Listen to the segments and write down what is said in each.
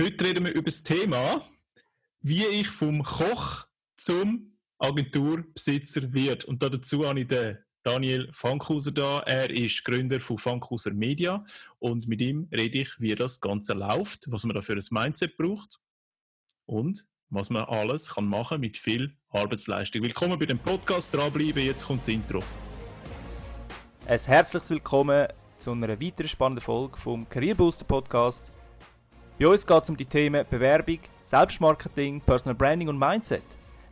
Heute reden wir über das Thema, wie ich vom Koch zum Agenturbesitzer wird. Und dazu habe ich den Daniel Fankhauser da. Er ist Gründer von Fankhauser Media und mit ihm rede ich, wie das Ganze läuft, was man da für ein Mindset braucht und was man alles kann machen mit viel Arbeitsleistung. Willkommen bei dem Podcast. Dranbleiben, jetzt kommt das Intro. Ein herzliches Willkommen zu einer weiteren spannenden Folge vom Career Booster Podcast. Bei uns geht es um die Themen Bewerbung, Selbstmarketing, Personal Branding und Mindset.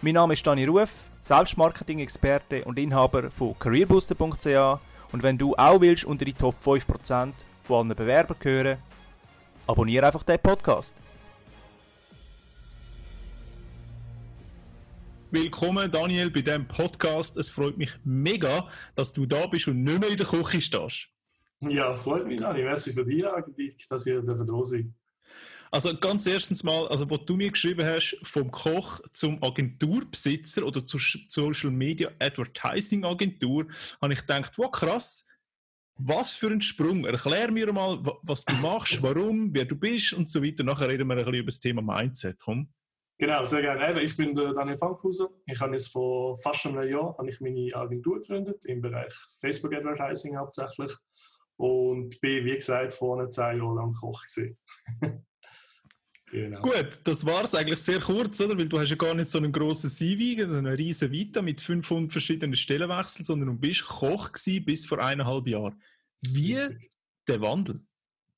Mein Name ist Dani Ruf, Selbstmarketing-Experte und Inhaber von careerbooster.ch und wenn du auch willst unter die Top 5% von allen Bewerbern gehören, abonniere einfach den Podcast. Willkommen Daniel bei diesem Podcast. Es freut mich mega, dass du da bist und nicht mehr in der Küche stehst. Ja, freut mich, Dani. Merci für die Einladung, dass ihr da seid. Also ganz erstens mal, also was du mir geschrieben hast, vom Koch zum Agenturbesitzer oder zur Social Media Advertising Agentur, habe ich gedacht, wow krass, was für ein Sprung. Erklär mir mal, was du machst, warum, wer du bist und so weiter. Nachher reden wir ein bisschen über das Thema Mindset. Komm. Genau, sehr gerne. Ich bin Daniel Fankhauser. Ich habe jetzt vor fast einem Jahr meine Agentur gegründet im Bereich Facebook Advertising hauptsächlich und bin wie gesagt vor zehn Jahren lang Koch gewesen. Genau. Gut, das war es eigentlich sehr kurz, oder? Weil du hast ja gar nicht so einen grossen CV, eine riesen Vita mit 500 verschiedenen Stellenwechseln, sondern du bist Koch gewesen bis vor eineinhalb Jahren. Wie der Wandel?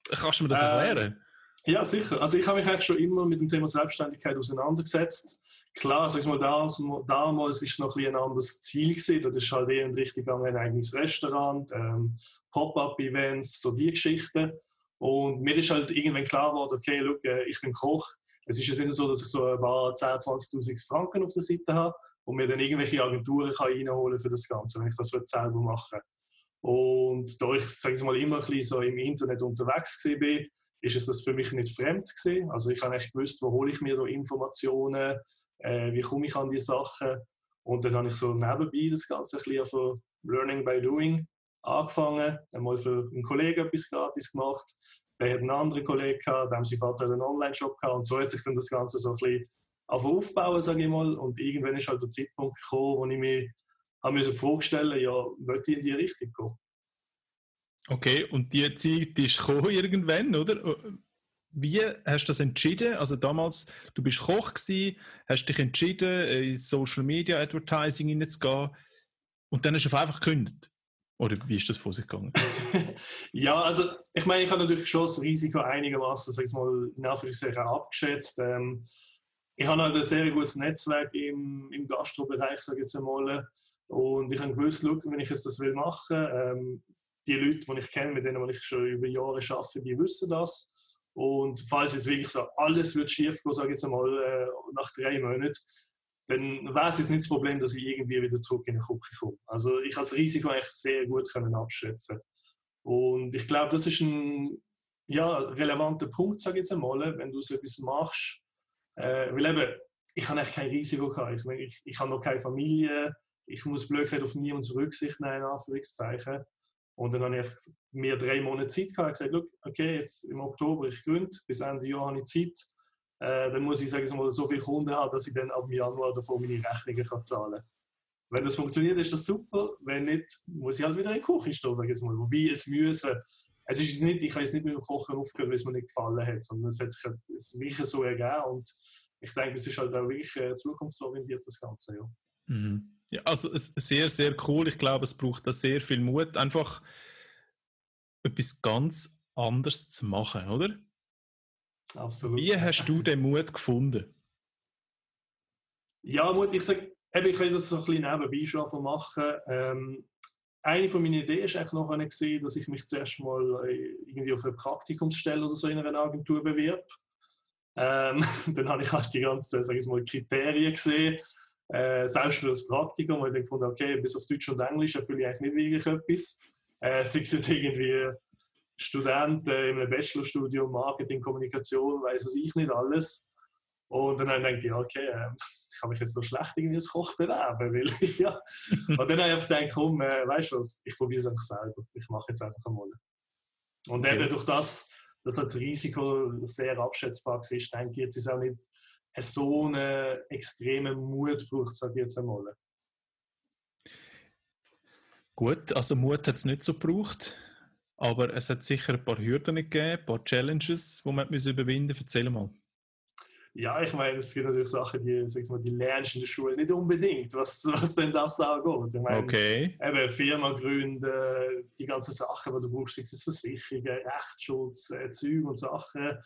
Kannst du mir das erklären? Äh, ja, sicher. Also ich habe mich eigentlich schon immer mit dem Thema Selbstständigkeit auseinandergesetzt. Klar, sag mal, damals, ist es noch ein, ein anderes Ziel gewesen. Das ist halt eher in Richtung gegangen, ein eigenes Restaurant, ähm, Pop-up-Events, so die Geschichten. Und mir ist halt irgendwann klar geworden, okay, look, äh, ich bin Koch. Es ist jetzt nicht so, dass ich so ein paar 10.000, 20.000 Franken auf der Seite habe und mir dann irgendwelche Agenturen kann reinholen für das Ganze, wenn ich das selber machen Und da ich, sage ich mal, immer ein bisschen so im Internet unterwegs war, ist es das für mich nicht fremd gewesen. Also ich habe echt gewusst, wo hole ich mir da Informationen, äh, wie komme ich an die Sachen. Und dann habe ich so nebenbei das Ganze ein bisschen von Learning by Doing angefangen, einmal für einen Kollegen etwas gratis gemacht. Der hat einen anderen Kollegen gehabt, hat sein Vater einen Online-Shop gehabt und so hat sich dann das Ganze so ein bisschen aufbauen, sage ich mal. Und irgendwann ist halt der Zeitpunkt gekommen, wo ich mir habe mir die Frage stellen, ja, wollte ich in die Richtung gehen? Okay, und die Zeit ist gekommen irgendwann, oder? Wie hast du das entschieden? Also damals, du bist Koch gewesen, hast dich entschieden, in Social Media Advertising hineinzugehen und dann hast du einfach gekündigt. Oder wie ist das vor sich gegangen? ja, also ich meine, ich habe natürlich schon das Risiko einigermaßen, sag ich mal, in Anführungszeichen abgeschätzt. Ähm, ich habe halt ein sehr gutes Netzwerk im, im Gastrobereich, sage ich jetzt einmal. Und ich habe gewusst, look, wenn ich jetzt das will machen, ähm, die Leute, die ich kenne, mit denen ich schon über Jahre arbeite, die wissen das. Und falls es wirklich so alles wird schief gehen, sage ich jetzt einmal, äh, nach drei Monaten, dann wäre es jetzt nicht das Problem, dass ich irgendwie wieder zurück in die Küche komme. Also ich habe das Risiko eigentlich sehr gut können abschätzen. Und ich glaube, das ist ein ja, relevanter Punkt, sage ich jetzt einmal, wenn du so etwas machst. Äh, weil eben, ich habe eigentlich kein Risiko gehabt. Ich, ich, ich habe noch keine Familie. Ich muss blöd gesagt auf niemanden Rücksicht nehmen, Anführungszeichen. Und dann habe ich mir drei Monate Zeit gehabt und gesagt, okay, jetzt im Oktober ich gründe, bis Ende Jahr habe ich Zeit äh, dann muss ich sagen, mal, so viele Kunden haben, dass ich dann ab Januar davon meine Rechnungen kann zahlen kann. Wenn das funktioniert, ist das super. Wenn nicht, muss ich halt wieder in die Küche stehen, sage ich mal. Wobei es müssen. Es ist nicht, ich habe jetzt nicht mit dem Kochen aufgehört, weil es mir nicht gefallen hat, sondern es hat sich halt wirklich so ergeben und ich denke, es ist halt auch wirklich äh, zukunftsorientiert, das Ganze, ja. Mhm. Ja, also sehr, sehr cool. Ich glaube, es braucht da sehr viel Mut, einfach etwas ganz anderes zu machen, oder? Absolut. Wie hast du den Mut gefunden? Ja, Mut, ich sage, ich kann das so ein bisschen nebenbei schon machen. Ähm, eine von meinen Ideen war eigentlich noch gesehen, dass ich mich zuerst mal äh, irgendwie auf eine Praktikumsstelle oder so in einer Agentur bewerbe. Ähm, dann habe ich halt die ganzen sag ich mal, Kriterien gesehen, äh, selbst für das Praktikum, weil ich dann gefunden okay, bis auf Deutsch und Englisch erfülle ich eigentlich nicht wirklich etwas. Äh, sei es irgendwie Student äh, in einem Bachelorstudium Marketing, Kommunikation, weiß was ich nicht alles. Und dann habe ich gedacht, ja, okay, äh, ich kann mich jetzt so schlecht irgendwie als Koch bewerben. Weil, ja. Und dann habe ich gedacht, komm, äh, weißt du was, ich probiere es einfach selber. Ich mache jetzt einfach einmal. Und okay. eben durch das dass das Risiko sehr abschätzbar ist, denke ich, jetzt ist auch nicht so einen extremen Mut braucht, sage ich jetzt einmal. Gut, also Mut hat es nicht so gebraucht, aber es hat sicher ein paar Hürden gegeben, ein paar Challenges, die man überwinden musste. Erzähl mal. Ja, ich meine, es gibt natürlich Sachen, die, sag mal, die lernst in der Schule nicht unbedingt, was, was denn das angeht. Ich meine, okay. eben Firma gründen, die ganzen Sachen, die du brauchst, sei es Versicherungen, Rechtsschutz, äh, Zeug und Sachen.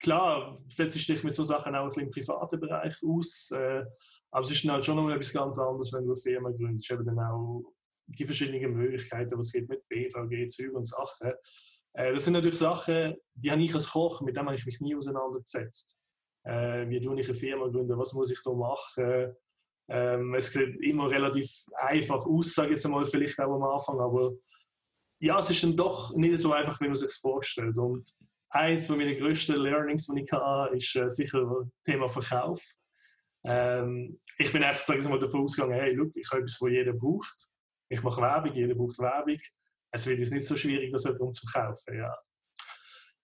Klar, setzt dich mit so Sachen auch im privaten Bereich aus, äh, aber es ist dann halt schon noch etwas ganz anderes, wenn du eine Firma gründest. Eben dann auch die verschiedenen Möglichkeiten, es gibt mit BVG, Zeug und Sachen. Äh, das sind natürlich Sachen, die habe ich als Koch, mit denen habe ich mich nie auseinandergesetzt. Äh, wie tue ich eine Firma gründen? Was muss ich da machen? Ähm, es sieht immer relativ einfach aus, sage ich jetzt einmal, vielleicht auch am Anfang, aber ja, es ist dann doch nicht so einfach, wie man sich vorstellt. Und eins von meinen größten Learnings, die ich hatte, ist äh, sicher das Thema Verkauf. Ähm, ich bin einfach, sage ich mal, davon ausgegangen, hey, look, ich habe etwas, was jeder braucht. Ich mache Werbung, jeder braucht Werbung. Es wird jetzt nicht so schwierig, das jemand zu kaufen. Ja.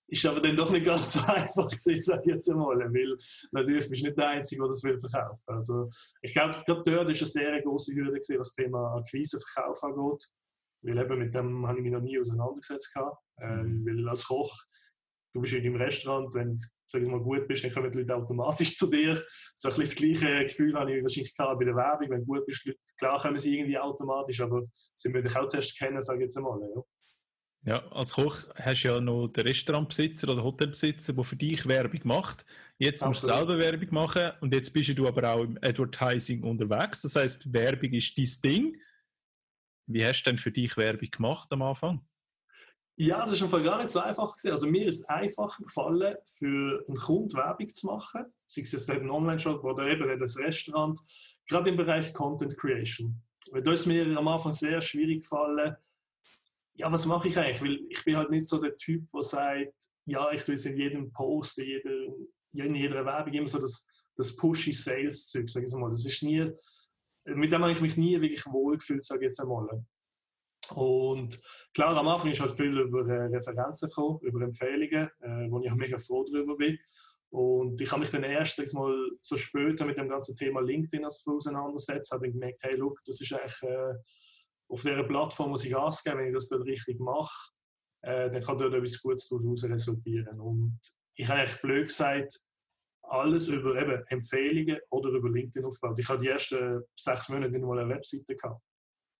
Ist aber dann doch nicht ganz so einfach gewesen, sage ich jetzt einmal, weil natürlich bist du nicht der Einzige, der das will verkaufen. Also ich glaube, gerade dort war eine sehr große Hürde, gewesen, was das Thema Akquiseverkauf angeht. Weil eben mit dem habe ich mich noch nie auseinandergesetzt. Ähm, mhm. weil als Koch, du bist in deinem Restaurant, wenn sag ich mal, gut bist, dann kommen die Leute automatisch zu dir. So ein bisschen das gleiche Gefühl habe ich wahrscheinlich klar bei der Werbung. Wenn du gut bist, Leute, klar kommen sie irgendwie automatisch, aber sie müssen dich auch zuerst kennen, sage ich jetzt einmal. Ja. Ja, als Koch hast du ja noch den Restaurantbesitzer oder Hotelbesitzer, der für dich Werbung macht. Jetzt musst du selber Werbung machen und jetzt bist du aber auch im Advertising unterwegs. Das heißt, Werbung ist dein Ding. Wie hast du denn für dich Werbung gemacht am Anfang? Ja, das ist einfach gar nicht so einfach gewesen. Also mir ist einfacher gefallen, für einen Kunden Werbung zu machen, sei es jetzt ein Online-Shop oder eben ein Restaurant, gerade im Bereich Content Creation. Weil da ist mir am Anfang sehr schwierig gefallen, ja, was mache ich eigentlich? Weil ich bin halt nicht so der Typ, der sagt, ja, ich tue es in jedem Post, in jeder, in jeder Werbung immer so das, das pushy Sales-Zeug, sage ich mal. Das ist nie, mit dem habe ich mich nie wirklich wohlgefühlt, sage ich jetzt einmal. Und klar, am Anfang ist halt viel über äh, Referenzen gekommen, über Empfehlungen, äh, wo ich auch mega froh darüber bin. Und ich habe mich dann erst mal, so später mit dem ganzen Thema LinkedIn auseinandersetzt, habe gemerkt, hey, look, das ist eigentlich äh, auf dieser Plattform muss ich Gas geben, wenn ich das dann richtig mache, äh, dann kann dort etwas Gutes daraus resultieren. Und ich habe eigentlich blöd gesagt, alles über eben Empfehlungen oder über LinkedIn aufgebaut. Ich habe die ersten sechs Monate nicht mal eine Webseite gehabt.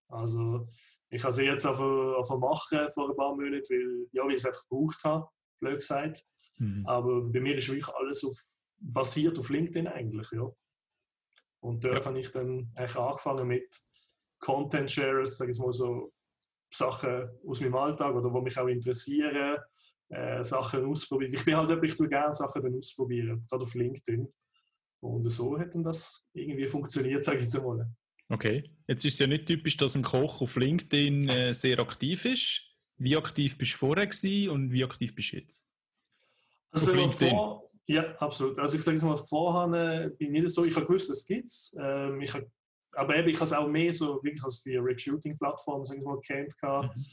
Also ich habe sie jetzt einfach machen vor ein paar Monaten, weil, ja, weil ich es einfach gebraucht habe, blöd gesagt. Mhm. Aber bei mir ist wirklich alles auf, basiert auf LinkedIn eigentlich, ja. Und dort ja. habe ich dann eigentlich angefangen mit Content Sharers, sage ich mal so, Sachen aus meinem Alltag oder die mich auch interessieren, äh, Sachen ausprobieren. Ich bin halt jemand, ich tue gerne Sachen dann ausprobieren, gerade auf LinkedIn. Und so hat dann das irgendwie funktioniert, sage ich jetzt einmal. Okay, jetzt ist es ja nicht typisch, dass ein Koch auf LinkedIn äh, sehr aktiv ist. Wie aktiv bist du vorher gewesen und wie aktiv bist du jetzt? Also? Vor, ja, absolut. Also ich sage es mal, vorher äh, bin ich nicht so, ich habe gewusst, es gibt es. Ähm, ich habe aber eben, ich habe es auch mehr so wirklich als die Recruiting-Plattform, sagen wir mal, kennt. Mhm.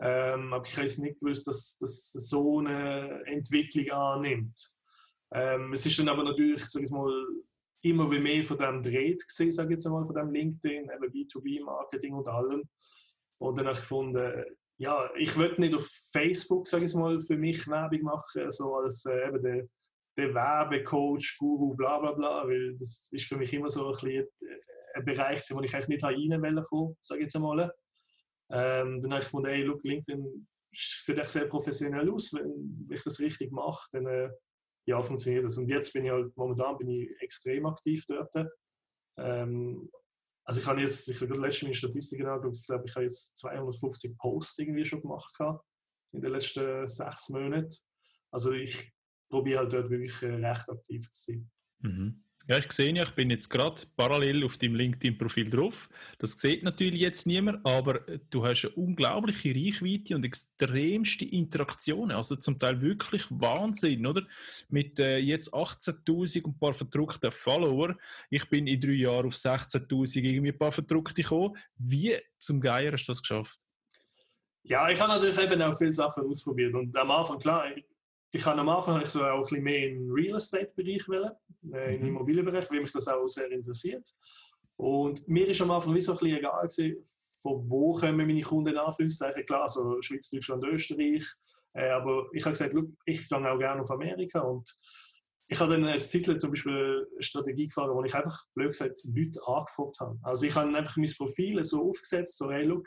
Ähm, aber ich habe es nicht gewusst, dass das so eine Entwicklung annimmt. Ähm, es ist dann aber natürlich, sag ich mal, immer mehr von dem dreht gesehen, sage ich jetzt mal, von dem LinkedIn, eben B2B-Marketing und allem. Und dann habe ich gefunden, ja, ich würde nicht auf Facebook, sage ich mal, für mich Werbung machen, so als äh, eben der, der Werbecoach, Guru, bla bla bla, weil das ist für mich immer so ein bisschen ein Bereich, wo ich eigentlich nicht rein wollte, sage ich jetzt einmal. Ähm, dann habe ich gefunden, hey, look, LinkedIn sieht echt sehr professionell aus. Wenn ich das richtig mache, dann äh, ja, funktioniert das. Und jetzt bin ich halt, momentan bin ich extrem aktiv dort. Ähm, also ich habe jetzt, ich habe letzte meine Statistiken angeschaut, ich glaube, ich habe jetzt 250 Posts irgendwie schon gemacht in den letzten sechs Monaten. Also ich probiere halt dort wirklich äh, recht aktiv zu sein. Mhm. Ja, ich sehe ja, ich bin jetzt gerade parallel auf deinem LinkedIn-Profil drauf. Das sieht natürlich jetzt niemand, aber du hast eine unglaubliche Reichweite und extremste Interaktionen. Also zum Teil wirklich Wahnsinn, oder? Mit äh, jetzt 18.000 und ein paar verdruckten Follower. Ich bin in drei Jahren auf 16.000 irgendwie ein paar verdruckte gekommen. Wie zum Geier hast du das geschafft? Ja, ich habe natürlich eben auch viele Sachen ausprobiert und am Anfang, klar, ich habe am Anfang ich so auch ein bisschen mehr im Real Estate-Bereich wollen, äh, im mhm. Immobilienbereich, weil mich das auch sehr interessiert. Und mir ist am Anfang wie so ein bisschen egal gewesen, von wo kommen meine Kunden in Anführungszeichen. Klar, also Schweiz, Deutschland, Österreich. Äh, aber ich habe gesagt, look, ich gehe auch gerne auf Amerika und ich habe dann als Titel zum Beispiel eine Strategie gefahren, wo ich einfach, blöd gesagt, Leute angefragt habe. Also ich habe einfach mein Profil so aufgesetzt, so hey, look,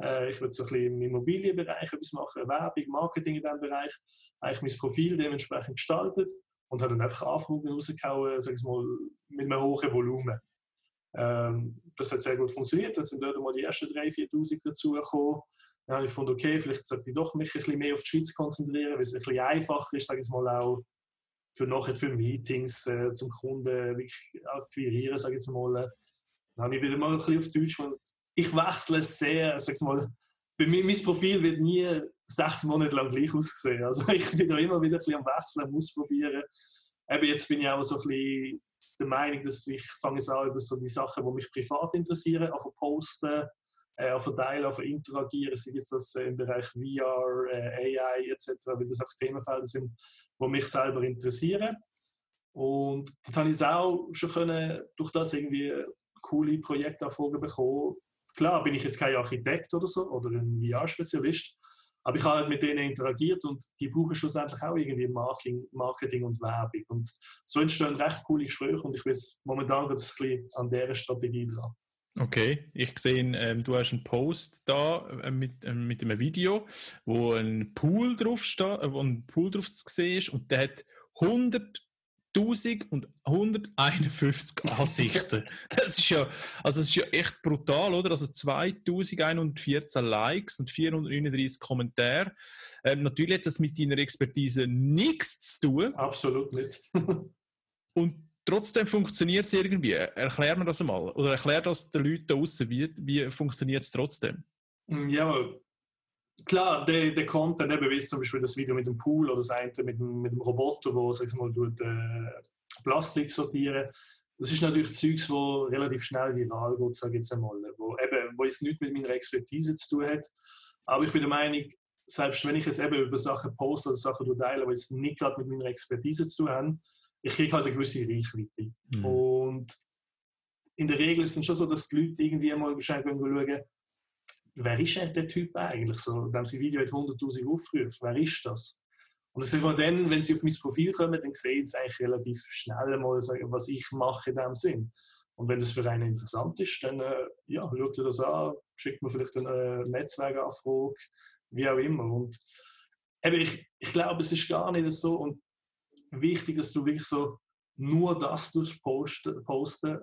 äh, ich will so ein bisschen im Immobilienbereich etwas machen, Werbung, Marketing in diesem Bereich, eigentlich mein Profil dementsprechend gestaltet und habe dann einfach Anfragen rausgehauen, sag ich mal, mit einem hohen Volumen. Ähm, das hat sehr gut funktioniert, dann sind dort mal die ersten 3.000, 4.000 dazugekommen. Dann habe ich gefunden, okay, vielleicht sollte ich doch mich ein bisschen mehr auf die Schweiz konzentrieren, weil es ein bisschen einfacher ist, sage ich mal, auch für nachher für Meetings äh, zum Kunden wirklich akquirieren, sage ich mal. Dann habe ich wieder mal ein bisschen auf Deutsch ich wechsle sehr, sag mal, bei mir, mein Profil wird nie sechs Monate lang gleich aussehen. Also ich bin da immer wieder ein bisschen am Wechseln, am Ausprobieren. Eben jetzt bin ich auch so ein bisschen der Meinung, dass ich fange es an über so die Sachen, die mich privat interessieren, auf posten, äh, auf teilen, auf interagieren, sei es das im Bereich VR, äh, AI etc., weil das einfach Themenfelder sind, die mich selber interessieren. Und dann habe ich es auch schon können, durch das irgendwie coole Projektanfragen bekommen, Klar bin ich jetzt kein Architekt oder so oder ein VR-Spezialist, aber ich habe halt mit denen interagiert und die brauchen schlussendlich auch irgendwie Marketing, und Werbung. Und so entstehen recht coole Gespräche und ich bin momentan gerade ein bisschen an dieser Strategie dran. Okay, ich sehe, ähm, du hast einen Post da äh, mit, äh, mit einem Video, wo ein Pool drauf steht, äh, wo ein Pool drauf zu sehen ist und der hat 100 1151 Ansichten. Das ist ja, also das ist ja echt brutal, oder? Also 2114 Likes und 439 Kommentare. Ähm, natürlich hat das mit deiner Expertise nichts zu tun. Absolut nicht. und trotzdem funktioniert es irgendwie. Erklär mir das einmal. Oder erklär das den Leuten da draußen, wie, wie funktioniert es trotzdem? Ja, klar, der, der Content, eben wie zum Beispiel das Video mit dem Pool oder das eine mit dem, mit dem Roboter, wo sag mal, tut, äh, Plastik sortieren, das ist natürlich Zeugs, wo relativ schnell viral geht, sage ich jetzt einmal, wo, eben, wo es nichts mit meiner Expertise zu tun hat. Aber ich bin der Meinung, selbst wenn ich es eben über Sachen poste oder Sachen teile, die es nicht gerade mit meiner Expertise zu tun haben, ich kriege halt eine gewisse Reichweite. Mhm. Und in der Regel ist es schon so, dass die Leute irgendwie mal wahrscheinlich schauen, wer ist denn der Typ eigentlich? So, dem sein Video hat 100.000 Aufrufe, wer ist das? Und das ist mal dann, wenn sie auf mein Profil kommen, dann sehen sie eigentlich relativ schnell mal, was ich mache in dem Sinn. Und wenn das für einen interessant ist, dann äh, ja, schaut ihr das an, schickt mir vielleicht eine äh, Netzwerkanfrage, wie auch immer. Und eben, ich, ich glaube, es ist gar nicht so und wichtig, dass du wirklich so nur das posten, posten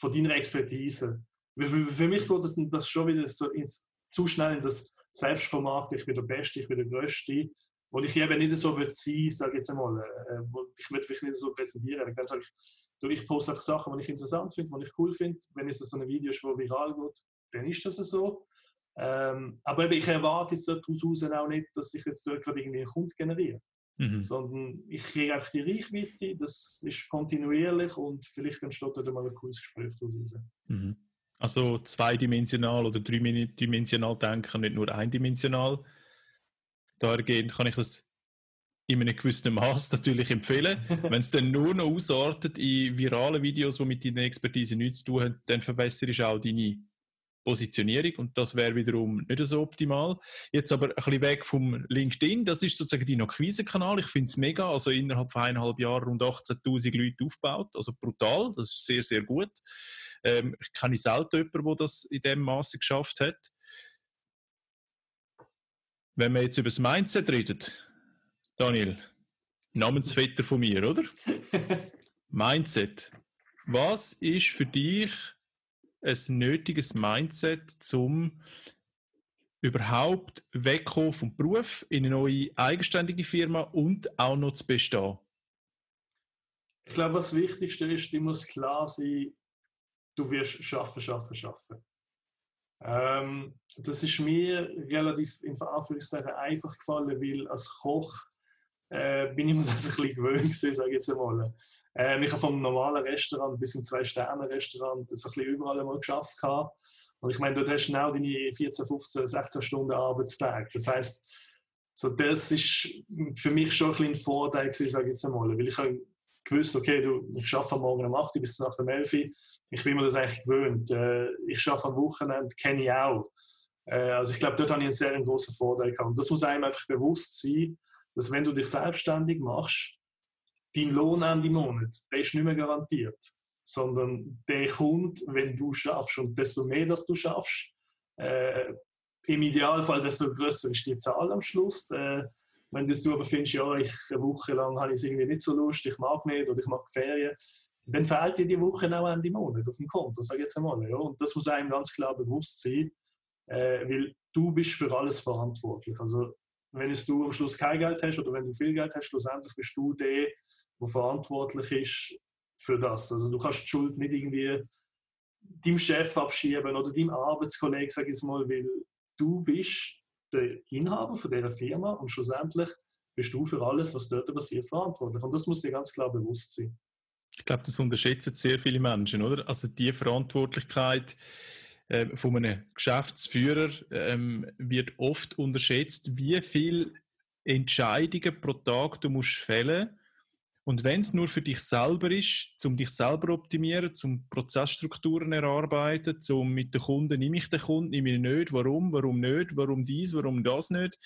von deiner Expertise. Für, für mich geht das, das schon wieder so ins zu schnell in das Selbstformat, ich bin der Beste, ich bin der Größte, wo ich eben nicht so will sein, sage jetzt einmal, äh, wo ich möchte mich nicht so präsentieren. Dann sage ich, ich poste einfach Sachen, die ich interessant finde, die ich cool finde. Wenn es so ein Video ist, das viral geht, dann ist das so. Ähm, aber eben, ich erwarte jetzt daraus auch nicht, dass ich jetzt dort gerade irgendwie einen Kunden generiere. Mhm. Sondern ich kriege einfach die Reichweite, das ist kontinuierlich und vielleicht entsteht dort mal ein cooles Gespräch daraus. Mhm. Also zweidimensional oder dreidimensional denken, nicht nur eindimensional. Dahergehend kann ich das in einem gewissen Maß natürlich empfehlen. Wenn es dann nur noch ausartet in virale Videos, die mit deiner Expertise nichts zu tun haben, dann verbesserst du auch deine Positionierung und das wäre wiederum nicht so optimal. Jetzt aber ein bisschen weg vom LinkedIn, das ist sozusagen dein Akquise-Kanal. Ich finde es mega, also innerhalb von eineinhalb Jahren rund 18'000 Leute aufgebaut, also brutal, das ist sehr, sehr gut. Ähm, ich kenne selten jemanden, der das in dem Maße geschafft hat. Wenn wir jetzt über das Mindset reden, Daniel, Namensvetter von mir, oder? Mindset. Was ist für dich ein nötiges Mindset, um überhaupt wegkommen vom Beruf in eine neue eigenständige Firma und auch noch zu bestehen? Ich glaube, was das Wichtigste ist, die muss klar sein, du wirst schaffen, schaffen, schaffen. Ähm, das ist mir relativ in Anführungszeichen einfach gefallen, weil als Koch äh, bin ich mir das ein bisschen gewöhnt sage ich jetzt einmal. Ähm, ich habe vom normalen Restaurant bis zum Zwei-Sterne-Restaurant das ein bisschen überall mal geschafft. Und ich meine, dort hast du genau deine 14, 15, 16 Stunden Arbeitstag. Das heißt, So, das ist für mich schon ein, ein Vorteil sage ich jetzt einmal. Weil ich gewusst, okay, du, ich arbeite am Morgen um 8 Uhr bis nach dem 11 Uhr. Ich bin mir das eigentlich gewöhnt. Äh, ich arbeite am Wochenende, kenne ich auch. Äh, also ich glaube, dort habe ich einen sehr großen Vorteil gehabt. Und das muss einem einfach bewusst sein, dass wenn du dich selbstständig machst, dein Lohn Ende Monat, der ist nicht mehr garantiert. Sondern der kommt, wenn du schaffst. Und desto mehr, dass du schaffst, äh, im Idealfall, desto größer ist die Zahl am Schluss. Äh, wenn du aber findest, ja, ich, eine Woche lang habe ich es irgendwie nicht so Lust, ich mag nicht oder ich mag Ferien, dann fehlt dir die Woche auch Ende Monat auf dem Konto, sage ich jetzt einmal. Ja. Und das muss einem ganz klar bewusst sein, äh, weil du bist für alles verantwortlich. Also wenn es du am Schluss kein Geld hast oder wenn du viel Geld hast, schlussendlich bist du der, der verantwortlich ist für das. Also du kannst die Schuld nicht irgendwie deinem Chef abschieben oder deinem Arbeitskollegen, sage ich mal, weil du bist der Inhaber von dieser Firma und schlussendlich bist du für alles, was dort passiert, verantwortlich. Und das muss dir ganz klar bewusst sein. Ich glaube, das unterschätzen sehr viele Menschen, oder? Also die Verantwortlichkeit äh, von einem Geschäftsführer ähm, wird oft unterschätzt, wie viele Entscheidungen pro Tag du musst fällen und wenn es nur für dich selber ist, um dich selber optimieren, zum Prozessstrukturen erarbeiten, zum mit den Kunden, nehme ich den Kunden, nehme ich nicht, warum, warum nicht, warum dies, warum das nicht.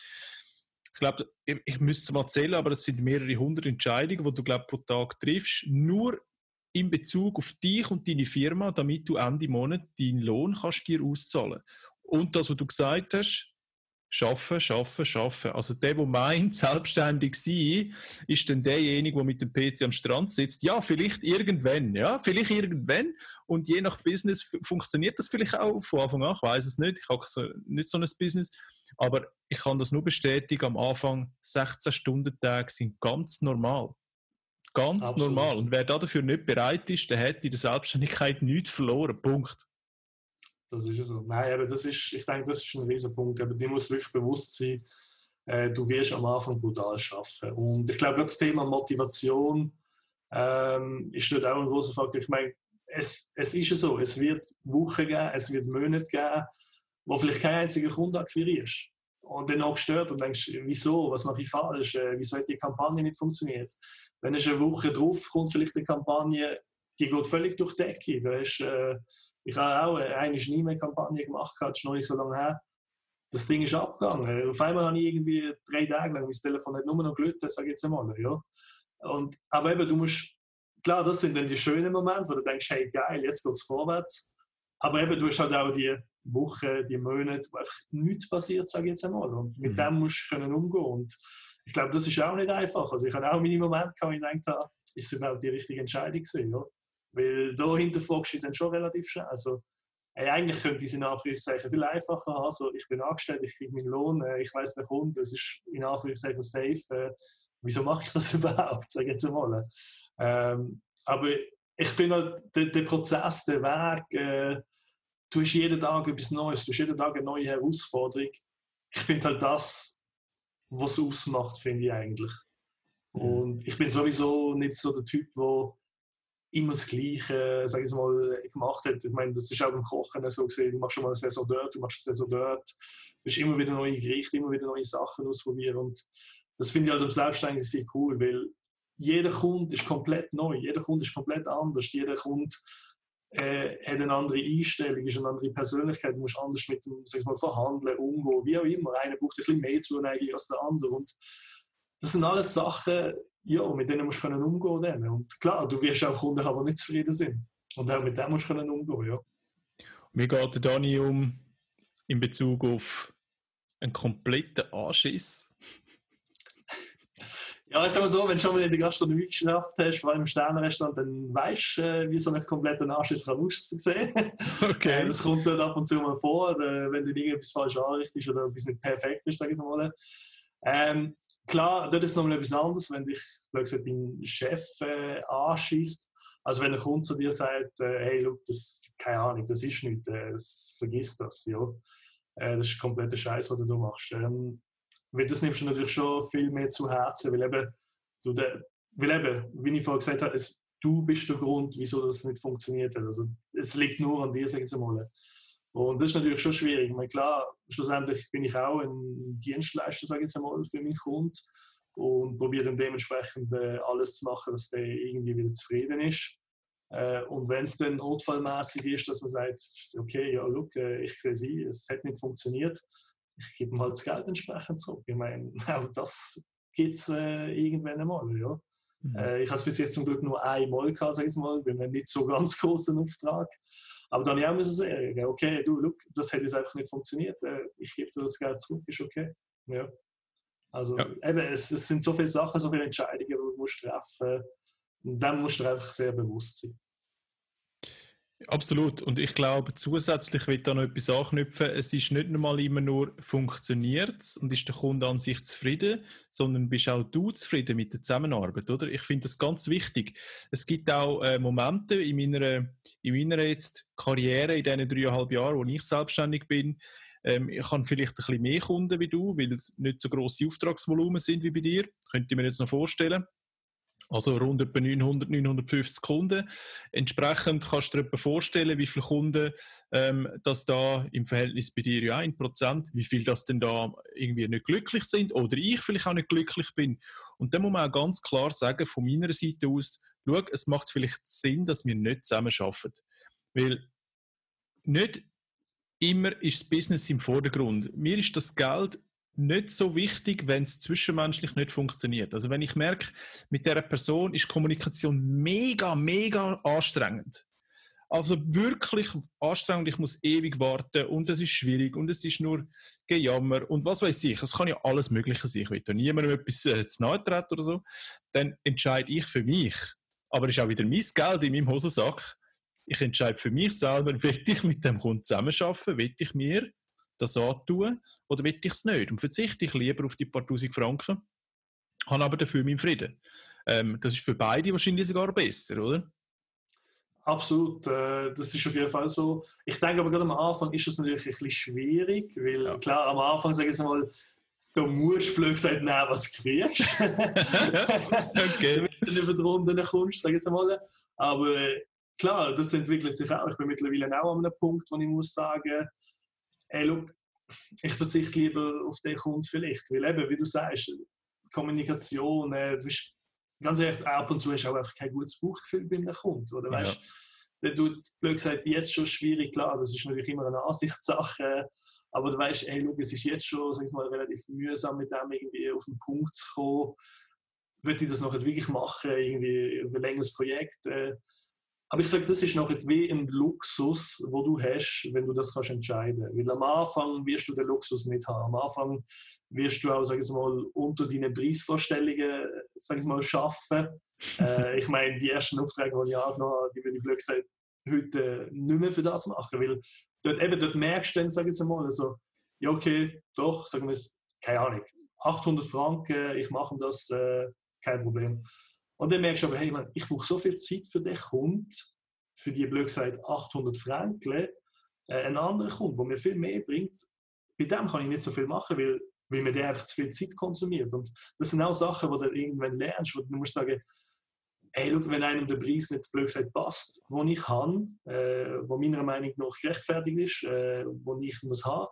Ich glaube, ich, ich müsste es mal zählen, aber es sind mehrere hundert Entscheidungen, die du, glaube pro Tag triffst, nur in Bezug auf dich und deine Firma, damit du Ende Monat deinen Lohn kannst dir auszahlen. Und das, was du gesagt hast, Schaffen, schaffen, schaffen. Also der, der meint, selbstständig sein, ist dann derjenige, der mit dem PC am Strand sitzt. Ja, vielleicht irgendwann, ja, vielleicht irgendwann. Und je nach Business funktioniert das vielleicht auch von Anfang an. Ich weiß es nicht. Ich habe nicht so ein Business. Aber ich kann das nur bestätigen. Am Anfang 16-Stunden-Tage sind ganz normal. Ganz Absolut. normal. Und wer dafür nicht bereit ist, der hat in der Selbstständigkeit nichts verloren. Punkt. Das ist so. Nein, aber das ist, ich denke, das ist ein riesiger Punkt. Aber dir muss wirklich bewusst sein, äh, du wirst am Anfang brutal schaffen. Und ich glaube, das Thema Motivation ähm, ist dort auch ein großer Faktor. Ich meine, es, es ist ja so, es wird Wochen geben, es wird Monate geben, wo vielleicht kein einziger Kunde akquirierst. Und dann auch gestört und denkst, wieso, was mache ich falsch, äh, wieso hat die Kampagne nicht funktioniert. Dann ist eine Woche drauf, kommt vielleicht eine Kampagne, die geht völlig durch die Decke. Da ist, äh, ich habe auch eine E-Mail-Kampagne gemacht, das ist noch nicht so lange her. Das Ding ist abgegangen. Auf einmal habe ich irgendwie drei Tage lang mein Telefon hat nur noch gelötet, sage ich jetzt einmal. Ja. Und, aber eben, du musst, klar, das sind dann die schönen Momente, wo du denkst, hey geil, jetzt geht es vorwärts. Aber eben, du hast halt auch die Wochen, die Monate, wo einfach nichts passiert, sage ich jetzt einmal. Und mit mhm. dem musst du können umgehen. Und ich glaube, das ist auch nicht einfach. Also ich habe auch meine Momente, wo ich gedacht habe, ist es überhaupt die richtige Entscheidung gewesen. Ja? Weil da hinterfragst du dann schon relativ schnell. Also, ey, eigentlich könnte ich es in Anführungszeichen viel einfacher haben. Also, ich bin angestellt, ich kriege meinen Lohn, äh, ich weiß der Kunde, das ist in Anführungszeichen safe. Äh, wieso mache ich das überhaupt? Sag jetzt mal. Ähm, aber ich finde halt, der, der, Prozess, der Weg, äh, du hast jeden Tag etwas Neues, du hast jeden Tag eine neue Herausforderung. Ich finde halt das, was es ausmacht, finde ich eigentlich. Und ich bin sowieso nicht so der Typ, der immer das Gleiche, sag ich mal, gemacht hat. Ich meine, das ist auch beim Kochen so gesehen. Du machst schon mal eine Saison dort, du machst eine Saison dort. Du hast immer wieder neue Gerichte, immer wieder neue Sachen ausprobieren. Und das finde ich halt am Selbstständigen sehr cool, weil jeder Kunde ist komplett neu. Jeder Kunde ist komplett anders. Jeder Kunde äh, hat eine andere Einstellung, ist eine andere Persönlichkeit. Du musst anders mit dem sag ich mal, verhandeln, umgehen, wie auch immer. Einer braucht ein bisschen mehr Zuneigung als der andere. Und das sind alles Sachen, ja, mit denen musst du können umgehen können. Und klar, du wirst auch Kunden haben, die nicht zufrieden sind. Und auch mit dem musst du können umgehen ja. Wie geht der Dani um in Bezug auf einen kompletten Anschiss? Ja, ich sag mal so, wenn du schon mal in der Gastronomie geschafft hast, vor allem im Sternenrestaurant, dann weißt du, äh, wie so ein kompletter Anschiss kann aussehen. Okay. Äh, das kommt dann ab und zu mal vor, äh, wenn du irgendetwas falsch anrichtest oder etwas nicht perfekt ist, sage ich mal. Ähm, klar, dort ist es nochmal etwas anderes, wenn dich gesagt, dein Chef äh, anschießt. Also wenn ein Kunde zu dir sagt, äh, hey, look, das, keine Ahnung, das ist nicht, äh, vergiss das, ja. Äh, das ist kompletter Scheiß, was du da machst. Ähm, weil das nimmst du natürlich schon viel mehr zu Herzen, weil eben, du de, weil eben wie ich vorhin gesagt habe, es, du bist der Grund, wieso das nicht funktioniert hat. Also es liegt nur an dir, sag ich mal. Und das ist natürlich schon schwierig. Ich meine, klar, schlussendlich bin ich auch ein Dienstleister, sage ich jetzt einmal, für meinen Kunden und probiere dann dementsprechend äh, alles zu machen, dass der irgendwie wieder zufrieden ist. Äh, und wenn es dann notfallmäßig ist, dass man sagt, okay, ja, look, äh, ich sehe sie, es hat nicht funktioniert, ich gebe ihm halt das Geld entsprechend zurück. Ich meine, auch das gibt es äh, irgendwann einmal, ja. Mhm. Äh, ich habe es bis jetzt zum Glück nur einmal gehabt, sage ich mal, bei einem nicht so ganz großen Auftrag. Aber dann ja müssen sagen, okay, du, look, das hat jetzt einfach nicht funktioniert, äh, ich gebe dir das Geld zurück, ist okay. Ja. Also ja. eben, es, es, sind so viele Sachen, so viele Entscheidungen, die du musst treffen und dann musst du einfach sehr bewusst sein. Absolut. Und ich glaube, zusätzlich wird da noch etwas anknüpfen. Es ist nicht einmal immer nur funktioniert und ist der Kunde an sich zufrieden, sondern bist auch du zufrieden mit der Zusammenarbeit, oder? Ich finde das ganz wichtig. Es gibt auch äh, Momente in meiner, in meiner jetzt Karriere, in diesen dreieinhalb Jahren, wo ich selbstständig bin, ähm, ich habe vielleicht ein bisschen mehr Kunden wie du, weil es nicht so grosse Auftragsvolumen sind wie bei dir. Könnte ich mir jetzt noch vorstellen. Also rund etwa 900, 950 Kunden. Entsprechend kannst du dir etwa vorstellen, wie viele Kunden ähm, das da im Verhältnis bei dir ja 1%, wie viel das denn da irgendwie nicht glücklich sind oder ich vielleicht auch nicht glücklich bin. Und dann muss man auch ganz klar sagen, von meiner Seite aus, schau, es macht vielleicht Sinn, dass wir nicht zusammen arbeiten. Weil nicht immer ist das Business im Vordergrund. Mir ist das Geld nicht so wichtig, wenn es zwischenmenschlich nicht funktioniert. Also wenn ich merke, mit der Person ist Kommunikation mega, mega anstrengend. Also wirklich anstrengend, ich muss ewig warten und es ist schwierig und es ist nur Gejammer und was weiß ich, es kann ja alles Mögliche sein. Ich will da niemandem etwas äh, zu nahe treten oder so. Dann entscheide ich für mich. Aber es ist auch wieder mein Geld in meinem Hosensack ich entscheide für mich selber, will ich mit dem Kunden zusammenarbeiten, will ich mir das antun oder will ich es nicht? Und verzichte ich lieber auf die paar tausend Franken, habe aber dafür meinen Frieden. Ähm, das ist für beide wahrscheinlich sogar besser, oder? Absolut, äh, das ist auf jeden Fall so. Ich denke aber gerade am Anfang ist das natürlich ein bisschen schwierig, weil ja. klar, am Anfang, sagen wir mal, da musst du blöd gesagt nehmen, was du kriegst. okay. Damit du über die Runden kommst, sage ich mal. Aber klar, das entwickelt sich auch. Ich bin mittlerweile auch an einem Punkt, wo ich muss sagen, hey, look, ich verzichte lieber auf den Kunden vielleicht. Weil eben, wie du sagst, Kommunikation, äh, du bist, ganz ehrlich, ab und zu hast du auch einfach kein gutes Bauchgefühl bei einem Kunden. Oder weißt, ja. der tut, blöd gesagt, jetzt schon schwierig, klar, das ist natürlich immer eine Ansichtssache. Aber du weißt, hey, look, es ist jetzt schon sag ich mal, relativ mühsam, mit dem irgendwie auf den Punkt zu kommen. Würde ich das noch nicht wirklich machen, irgendwie ein längeres Projekt? Äh, aber ich sage, das ist noch wie ein Luxus, wo du hast, wenn du das kannst entscheiden. Weil am Anfang wirst du den Luxus nicht haben. Am Anfang wirst du auch, sag ich mal, unter deinen Preisvorstellungen, sag ich mal, schaffen. äh, ich meine, die ersten Aufträge, die ich angenommen habe, die würde ich Glück gesagt heute nicht mehr für das machen, weil dort eben dort merkst du dann, sag ich mal, also, ja okay, doch, sagen wir es, keine Ahnung, 800 Franken, ich mache das, äh, kein Problem. Und dann merkst du aber, hey, man, ich brauche so viel Zeit für den Kunden, für die blöd gesagt 800 Franken. Äh, ein anderer Kunde, der mir viel mehr bringt, bei dem kann ich nicht so viel machen, weil, weil mir der einfach zu viel Zeit konsumiert. Und das sind auch Sachen, die du irgendwann lernst, wo du musst sagen, hey, schau, wenn einem der Preis nicht blöd gesagt passt, wo ich habe, äh, wo meiner Meinung nach gerechtfertigt ist, äh, wo ich muss haben,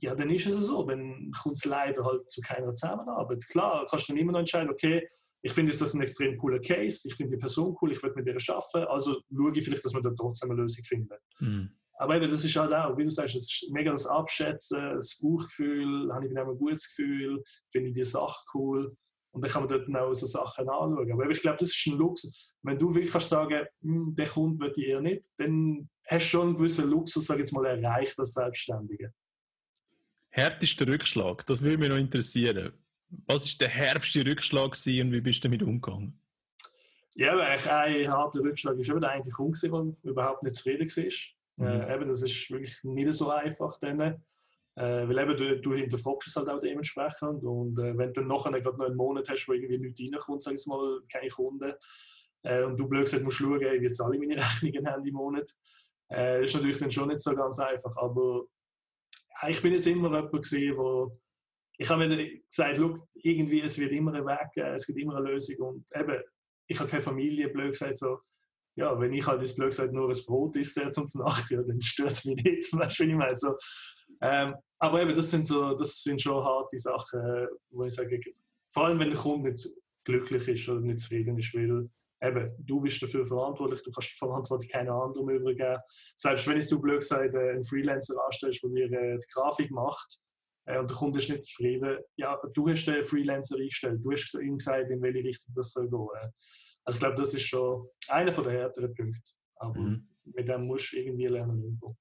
ja, dann ist es so. Dann kommt es leider halt zu keiner Zusammenarbeit. Klar, kannst du dann immer noch entscheiden, okay, ich finde das ein extrem cooler Case, ich finde die Person cool, ich würde mit ihr arbeiten, also schaue ich vielleicht, dass wir da trotzdem eine Lösung finden. Mhm. Aber eben, das ist halt auch, wie du sagst, es ist mega das Abschätzen, das Bauchgefühl, habe ich bei einem ein gutes Gefühl, finde ich die Sache cool. Und dann kann man dort auch so Sachen anschauen. Aber ich glaube, das ist ein Luxus. Wenn du wirklich kannst sagen, hm, der Kunde wird ich eher nicht, dann hast du schon einen gewissen Luxus, sage ich jetzt mal, erreicht als Selbstständige. Härtester Rückschlag, das würde mich noch interessieren. Was war der härteste Rückschlag und wie bist du damit umgegangen? Ja, ein harter Rückschlag war eben eigentlich um, weil überhaupt nicht zufrieden war. Mhm. Äh, eben, das ist wirklich nicht so einfach. Dann, äh, weil eben, du, du hinterfragst es halt auch dementsprechend. Und äh, wenn du dann nachher gerade noch einen Monat hast, wo irgendwie nichts reinkommt, sag ich mal, keine Kunden, äh, und du blöd gesagt musst schauen, wie zahle ich meine Rechnungen haben im Monat, äh, ist natürlich dann schon nicht so ganz einfach. Aber ich bin jetzt immer jemand der ich habe mir gesagt, look, irgendwie, es wird immer ein Weg geben, es gibt immer eine Lösung. Und eben, ich habe keine Familie, blöd gesagt, so, ja, wenn ich halt das blöd gesagt nur ein Brot esse zum Nacht, ja, dann stört es mich nicht, weißt du, wie ich meine? So, ähm, aber eben, das sind, so, das sind schon harte Sachen, wo ich sage, vor allem wenn der Kunde nicht glücklich ist oder nicht zufrieden ist, weil eben, du bist dafür verantwortlich, du kannst die Verantwortung keiner anderen übergeben. Selbst wenn du blöd gesagt äh, einen Freelancer anstellst, der dir äh, die Grafik macht und der Kunde ist nicht zufrieden, ja, du hast den Freelancer eingestellt, du hast ihm gesagt, in welche Richtung das soll gehen. Also ich glaube, das ist schon einer der härteren Punkte. Aber mhm. mit dem musst du irgendwie lernen umgehen.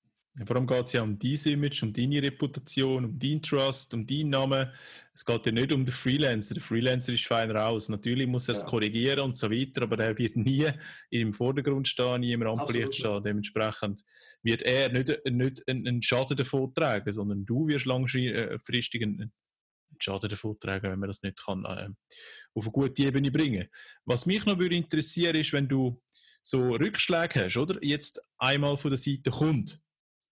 Vor allem geht es ja um dein Image, um deine Reputation, um deinen Trust, um deinen Namen. Es geht ja nicht um den Freelancer. Der Freelancer ist fein raus. Natürlich muss er es ja. korrigieren und so weiter, aber er wird nie im Vordergrund stehen, nie im Rampenlicht stehen. Dementsprechend wird er nicht, nicht einen Schaden davon tragen, sondern du wirst langfristig einen Schaden davon tragen, wenn man das nicht kann, äh, auf eine gute Ebene bringen Was mich noch würde interessieren ist, wenn du so Rückschläge hast, oder? Jetzt einmal von der Seite kommt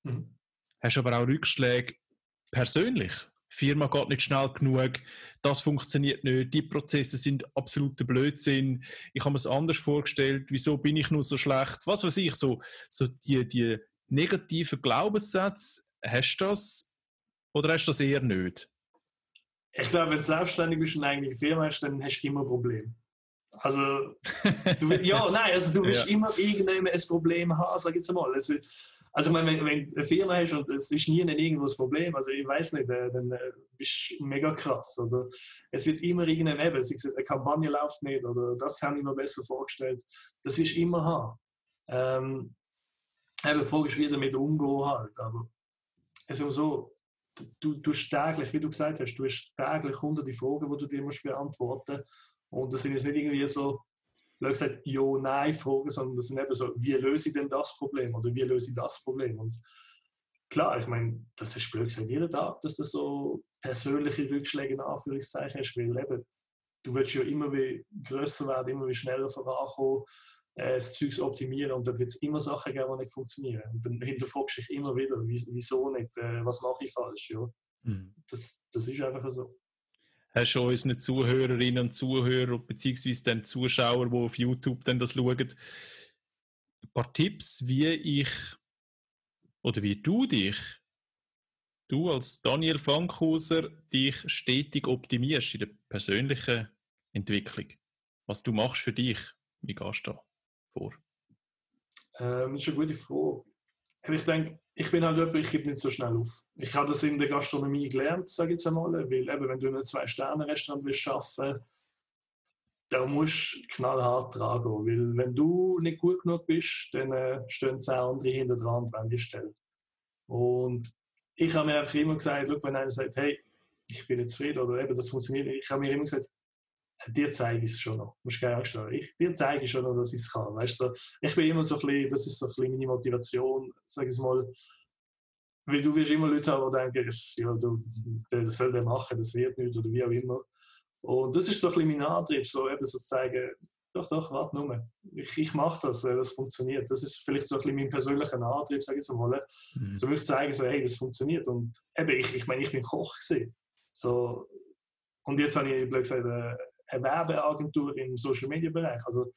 Mhm. Hast aber auch Rückschläge persönlich. Die Firma geht nicht schnell genug, das funktioniert nicht, die Prozesse sind absoluter Blödsinn, ich habe mir es anders vorgestellt, wieso bin ich nur so schlecht, was weiß ich, so, so die, die negativen Glaubenssätze, hast du das oder hast du das eher nicht? Ich glaube, wenn du selbstständig bist und eine eigene Firma hast, dann hast du immer Probleme. Also, du, ja, nein, also du wirst ja. immer irgendwann ein Problem haben, sag ich jetzt mal. Also, also wenn, wenn du eine Firma hast und es ist nie irgendwo ein Problem, also ich weiß nicht, äh, dann äh, bist du mega krass. Also es wird immer irgendein eben, eine Kampagne läuft nicht oder das haben ich mir besser vorgestellt. Das wirst du immer haben. Ähm, eben, die Frage ist, wie damit umgehen halt. Aber es ist so, du, du täglich, wie du gesagt hast, du hast täglich hunderte Fragen, die du dir musst beantworten musst. Und das sind jetzt nicht irgendwie so blöd gesagt, Ja-Nein-Fragen, sondern das sind eben so, wie löse ich denn das Problem oder wie löse ich das Problem? Und klar, ich meine, das ist blöd gesagt jeden Tag, dass du so persönliche Rückschläge in Anführungszeichen hast, weil eben, du willst ja immer wie größer werden, immer wie schneller vorankommen, äh, das Zeug optimieren und dann wird es immer Sachen geben, die nicht funktionieren. Und dann hinterfragst du dich immer wieder, wieso nicht, äh, was mache ich falsch, ja. Mhm. Das, das ist einfach so hast du unseren Zuhörerinnen und Zuhörer, beziehungsweise den Zuschauer, die auf YouTube dann das schauen, ein paar Tipps, wie ich oder wie du dich, du als Daniel Fankhauser, dich stetig optimierst in der persönlichen Entwicklung. Was du machst für dich, wie gehst du da vor? Ähm, das ist eine gute Frage. Ich denke, ich bin halt jemand, ich gebe nicht so schnell auf. Ich habe das in der Gastronomie gelernt, sage ich jetzt einmal, weil eben, wenn du in einem Zwei-Sterne-Restaurant willst arbeiten da musst du knallhart tragen. Weil wenn du nicht gut genug bist, dann äh, stehen zehn andere hinter dran und wollen dich stellen. Und ich habe mir einfach immer gesagt, wenn einer sagt, hey, ich bin nicht zufrieden oder eben, das funktioniert ich habe mir immer gesagt, dir zeige ich es schon noch. Du musst keine Angst haben. Ich, dir zeige ich schon noch, dass ich es kann. Weißt du, ich bin immer so ein bisschen, das ist so ein bisschen meine Motivation, sag ich mal, weil du wirst immer Leute haben, die denken, ja, du, das soll der machen, das wird nicht oder wie auch immer. Und das ist so ein bisschen mein Antrieb, so eben so zu zeigen, doch, doch, warte nur. Ich, ich mache das, äh, das funktioniert. Das ist vielleicht so ein bisschen mein persönlicher Antrieb, sage ich so mal. Mhm. So möchte ich zeigen, so, hey, das funktioniert. Und eben, ich, ich meine, ich bin Koch gewesen. So, und jetzt habe ich, blöd gesagt, äh, eine Werbeagentur im Social Media Bereich. Also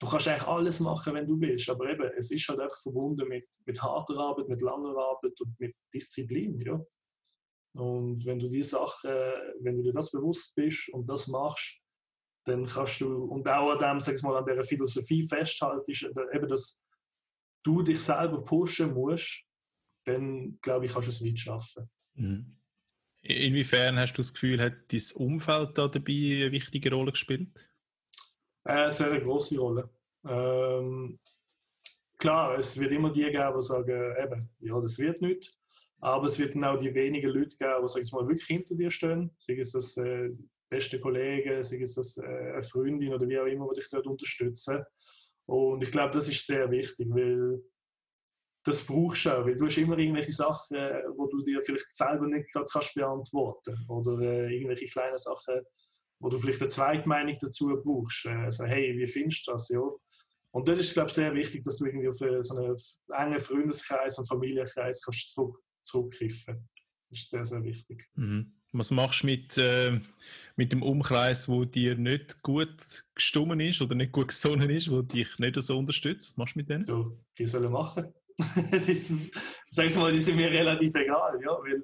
du kannst eigentlich alles machen, wenn du willst, aber eben, es ist halt einfach verbunden mit, mit harter Arbeit, mit langer Arbeit und mit Disziplin. Ja? Und wenn du die Sachen, wenn du dir das bewusst bist und das machst, dann kannst du, und auch an dem, sag mal, an dieser Philosophie festhaltest, eben, dass du dich selber pushen musst, dann glaube ich, kannst du es weit schaffen. Mhm. Inwiefern hast du das Gefühl, hat dein Umfeld da dabei eine wichtige Rolle gespielt? Äh, sehr eine große Rolle. Ähm, klar, es wird immer die geben, die sagen, eben, ja, das wird nicht. Aber es wird dann auch die wenigen Leute geben, die mal, wirklich hinter dir stehen. Sei es das äh, beste Kollege, sei es das äh, eine Freundin oder wie auch immer, die dich dort unterstützen. Und ich glaube, das ist sehr wichtig, weil das brauchst du auch, weil du hast immer irgendwelche Sachen, äh, wo du dir vielleicht selber nicht gerade kannst beantworten oder äh, irgendwelche kleinen Sachen, wo du vielleicht eine Zweitmeinung dazu brauchst. Äh, also, hey, wie findest du das? Ja. Und das ist, glaube ich, sehr wichtig, dass du irgendwie auf äh, so einen engen Freundeskreis und Familienkreis kannst zurück, zurückgreifen Das ist sehr, sehr wichtig. Mhm. Was machst du mit, äh, mit dem Umkreis, wo dir nicht gut gestummen ist oder nicht gut gesonnen ist, wo dich nicht so unterstützt? Was machst du mit denen? Du, die sollen machen. das, sag's mal, die sind mir relativ egal, ja, weil,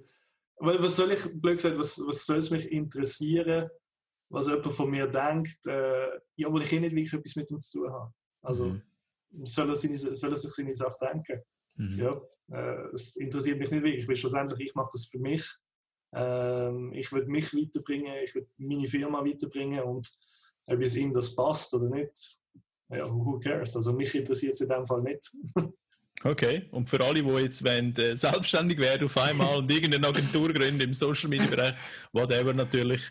weil was soll ich, blöd gesagt, was, was soll es mich interessieren, was jemand von mir denkt, äh, ja, wo ich eh nicht wirklich etwas mit ihm zu tun habe. Also, mhm. soll, er seine, soll er sich seine Sache denken. Mhm. Ja, äh, es interessiert mich nicht wirklich, weil schlussendlich, ich mache das für mich. Ähm, ich will mich weiterbringen, ich will meine Firma weiterbringen und ob es ihm das passt oder nicht, ja, who cares? Also mich interessiert es in dem Fall nicht. Okay, und für alle, die jetzt wollen, äh, selbstständig werden auf einmal und irgendeine Agentur gründen im Social Media Bereich, whatever natürlich,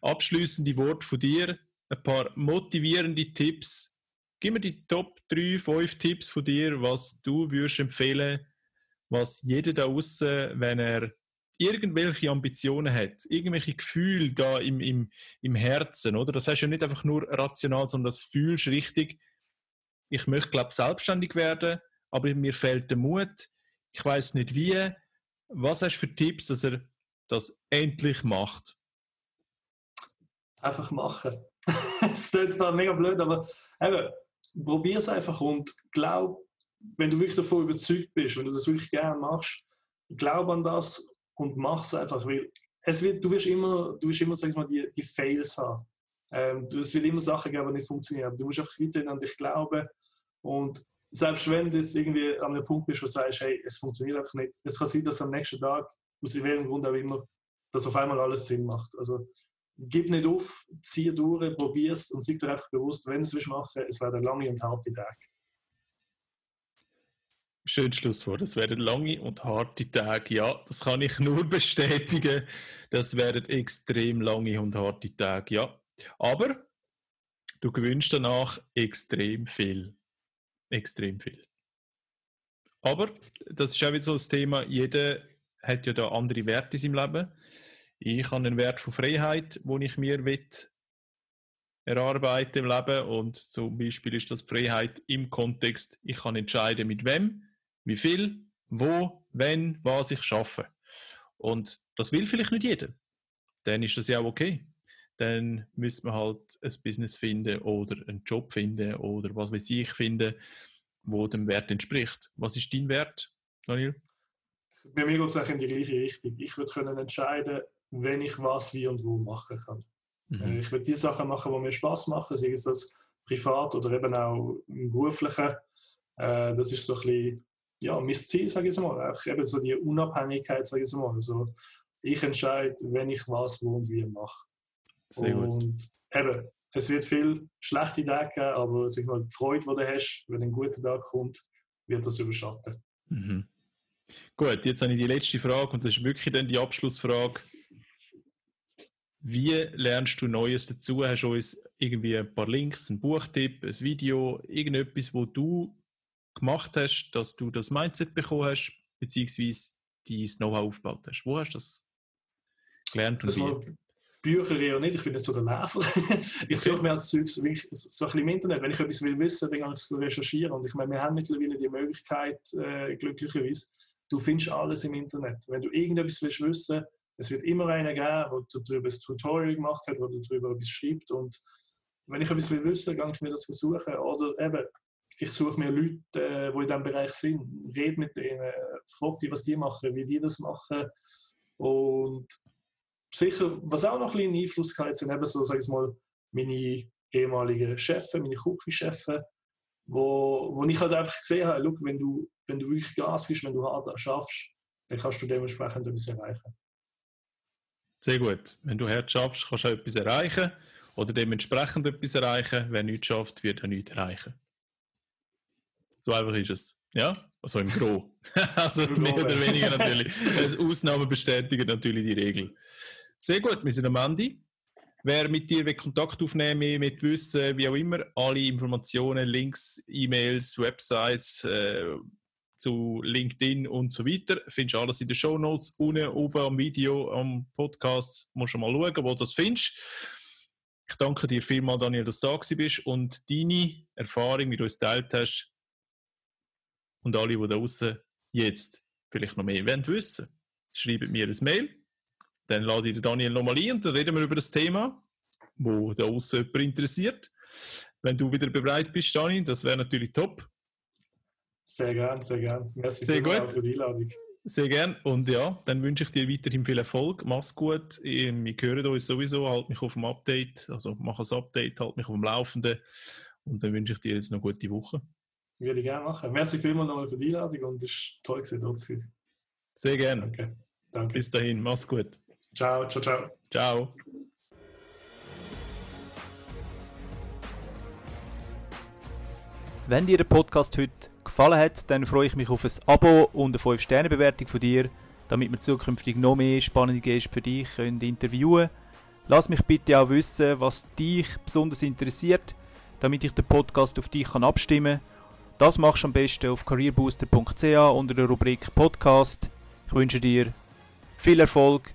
abschließende Worte von dir, ein paar motivierende Tipps. Gib mir die Top 3, 5 Tipps von dir, was du würdest empfehlen, was jeder da außen, wenn er irgendwelche Ambitionen hat, irgendwelche Gefühle da im, im, im Herzen, oder? Das heißt ja nicht einfach nur rational, sondern das fühlst richtig. Ich möchte, glaube selbstständig werden aber mir fehlt der Mut. Ich weiß nicht wie. Was hast du für Tipps, dass er das endlich macht? Einfach machen. Es klingt zwar mega blöd, aber eben, probier es einfach und glaub, wenn du wirklich davon überzeugt bist, wenn du das wirklich gerne machst, glaub an das und mach es einfach, weil es wird, du wirst immer, du wirst immer sag mal, die, die Fails haben. Ähm, es wird immer Sachen geben, die nicht funktionieren. Du musst einfach weiterhin an dich glauben und selbst wenn du irgendwie an einem Punkt bist, wo du sagst, hey, es funktioniert einfach nicht, es kann sein, dass am nächsten Tag, aus welchem Grund auch immer, dass auf einmal alles Sinn macht. Also gib nicht auf, zieh durch, probier es und sei dir einfach bewusst, wenn du es machen es werden lange und harte Tage. Schönes Schlusswort. Es werden lange und harte Tage. Ja, das kann ich nur bestätigen. Das werden extrem lange und harte Tage. Ja, aber du gewünscht danach extrem viel extrem viel. Aber das ist auch wieder so das Thema, jeder hat ja da andere Werte in seinem Leben. Ich habe einen Wert von Freiheit, wo ich mir erarbeiten im Leben und zum Beispiel ist das Freiheit im Kontext, ich kann entscheiden mit wem, wie viel, wo, wenn, was ich schaffe. Und das will vielleicht nicht jeder. Dann ist das ja auch okay. Dann müsste man halt ein Business finden oder einen Job finden oder was weiß ich finden, wo dem Wert entspricht. Was ist dein Wert, Daniel? Bei mir geht es in die gleiche Richtung. Ich würde können entscheiden, wenn ich was, wie und wo machen kann. Mhm. Äh, ich würde die Sachen machen, die mir Spaß machen, sei es das privat oder eben auch im beruflichen. Äh, das ist so ein bisschen ja, mein Ziel, sage ich mal. Auch eben so die Unabhängigkeit, sage ich mal. Also ich entscheide, wenn ich was, wo und wie mache. Sehr und gut. eben, es wird viel schlechte Tage geben, aber sag mal, die Freude, die du hast, wenn ein guter Tag kommt, wird das überschatten. Mhm. Gut, jetzt habe ich die letzte Frage und das ist wirklich dann die Abschlussfrage. Wie lernst du Neues dazu? Hast du uns irgendwie ein paar Links, einen Buchtipp, ein Video, irgendetwas, wo du gemacht hast, dass du das Mindset bekommen hast, beziehungsweise dein Know-how aufgebaut hast? Wo hast du das gelernt und wie? Bücher eher nicht, ich bin nicht so der Leser. ich suche mir als Zeugs so ein bisschen im Internet. Wenn ich etwas will wissen, dann kann ich es recherchieren. Und ich meine, wir haben mittlerweile die Möglichkeit, äh, glücklicherweise, du findest alles im Internet. Wenn du irgendetwas willst wissen, es wird immer einen geben, der darüber ein Tutorial gemacht hat, der darüber etwas schreibt. Und wenn ich etwas will wissen, kann ich mir das suchen. Oder eben, ich suche mir Leute, äh, die in diesem Bereich sind, rede mit denen, frage die, was die machen, wie die das machen. Und sicher, was auch noch ein bisschen Einfluss hat, sind eben so, sag ich mal, meine ehemaligen Chefs, meine Küchenchefs, wo, wo ich halt einfach gesehen habe, look, wenn du, wenn du wirklich Gas gibst, wenn du hart schaffst, dann kannst du dementsprechend etwas erreichen. Sehr gut. Wenn du hart schaffst, kannst du auch etwas erreichen oder dementsprechend etwas erreichen. Wer nichts schafft, wird er nichts erreichen. So einfach ist es. Ja? Also im Gro. also mehr oder weniger natürlich. Ausnahmen bestätigen natürlich die Regel. Sehr gut, wir sind am Ende. Wer mit dir Kontakt aufnehmen will, mit Wissen, wie auch immer, alle Informationen, Links, E-Mails, Websites äh, zu LinkedIn und so weiter, findest du alles in den Show Notes. Unten oben am Video, am Podcast, musst du mal schauen, wo du das findest. Ich danke dir vielmals, Daniel, dass du da bist und deine Erfahrung, du es geteilt hast. Und alle, die da draußen jetzt vielleicht noch mehr wollen wissen, schreiben mir ein Mail dann lade ich den Daniel nochmal ein und dann reden wir über das Thema, wo außen jemand interessiert. Wenn du wieder bereit bist, Dani, das wäre natürlich top. Sehr gern, sehr gern. Merci sehr gut. für die Einladung. Sehr gern. Und ja, dann wünsche ich dir weiterhin viel Erfolg. Mach's gut. Wir hören uns sowieso. Halt mich auf dem Update. Also mach ein Update, halt mich auf dem Laufenden. Und dann wünsche ich dir jetzt noch eine gute Woche. Würde ich gerne machen. Merci vielmals nochmal für die Einladung und es ist toll zu sein. Sehr gerne. Okay. Danke. Bis dahin. Mach's gut. Ciao, ciao, ciao. Ciao. Wenn dir der Podcast heute gefallen hat, dann freue ich mich auf ein Abo und eine 5-Sterne-Bewertung von dir, damit wir zukünftig noch mehr spannende Gäste für dich können interviewen können. Lass mich bitte auch wissen, was dich besonders interessiert, damit ich den Podcast auf dich kann abstimmen kann. Das machst du am besten auf careerbooster.ch unter der Rubrik Podcast. Ich wünsche dir viel Erfolg,